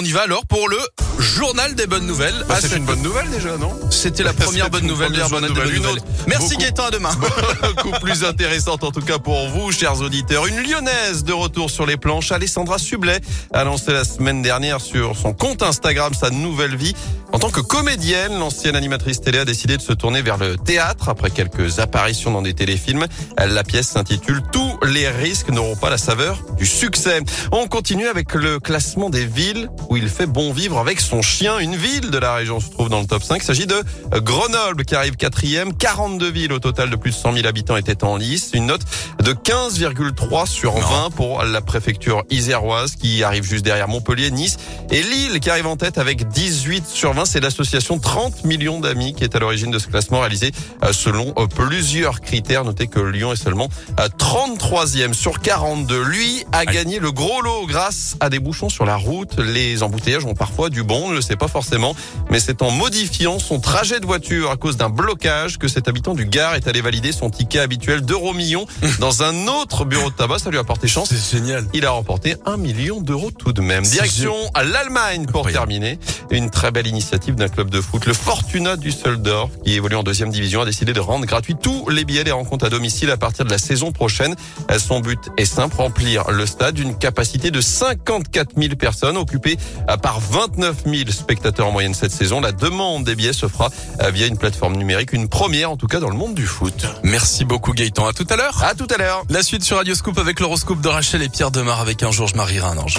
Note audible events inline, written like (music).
on y va alors pour le journal des bonnes nouvelles. Bah, Ah, c'est une bonne nouvelle déjà, non C'était la (laughs) première bonne nouvelle du première journal bonne des bonnes nouvelle. Nouvelles. Merci Beaucoup. Gaëtan, à demain. (laughs) Beaucoup plus intéressante en tout cas pour vous, chers auditeurs. Une lyonnaise de retour sur les planches, Alessandra Sublet, a lancé la semaine dernière sur son compte Instagram sa nouvelle vie. En tant que comédienne, l'ancienne animatrice télé a décidé de se tourner vers le théâtre après quelques apparitions dans des téléfilms. La pièce s'intitule Tous les risques n'auront pas la saveur du succès. On continue avec le classement des villes où il fait bon vivre avec son chien. Une ville de la région se trouve dans le top 5. Il s'agit de Grenoble qui arrive quatrième. 42 villes au total de plus de 100 000 habitants étaient en lice. Une note de 15,3 sur 20 pour la préfecture iséroise qui arrive juste derrière Montpellier, Nice et Lille qui arrive en tête avec 18 sur 20. C'est l'association 30 millions d'amis qui est à l'origine de ce classement réalisé euh, selon euh, plusieurs critères. Notez que Lyon est seulement à 33e sur 42. Lui a gagné le gros lot grâce à des bouchons sur la route. Les embouteillages ont parfois du bon, on ne le sait pas forcément, mais c'est en modifiant son trajet de voiture à cause d'un blocage que cet habitant du Gard est allé valider son ticket habituel d'euro million (laughs) dans un autre bureau de tabac. Ça lui a porté chance. C'est génial. Il a remporté un million d'euros tout de même. Direction à l'Allemagne pour Incroyable. terminer. Une très belle initiative d'un club de foot. Le Fortuna Düsseldorf, qui évolue en deuxième division, a décidé de rendre gratuit tous les billets des rencontres à domicile à partir de la saison prochaine. Son but est simple, remplir le stade d'une capacité de 54 000 personnes, occupées par 29 000 spectateurs en moyenne cette saison. La demande des billets se fera euh, via une plateforme numérique, une première en tout cas dans le monde du foot. Merci beaucoup Gaëtan. À tout à l'heure. À tout à l'heure. La suite sur Radio Scoop avec l'horoscope de Rachel et Pierre Demar avec un jour je marierai un ange.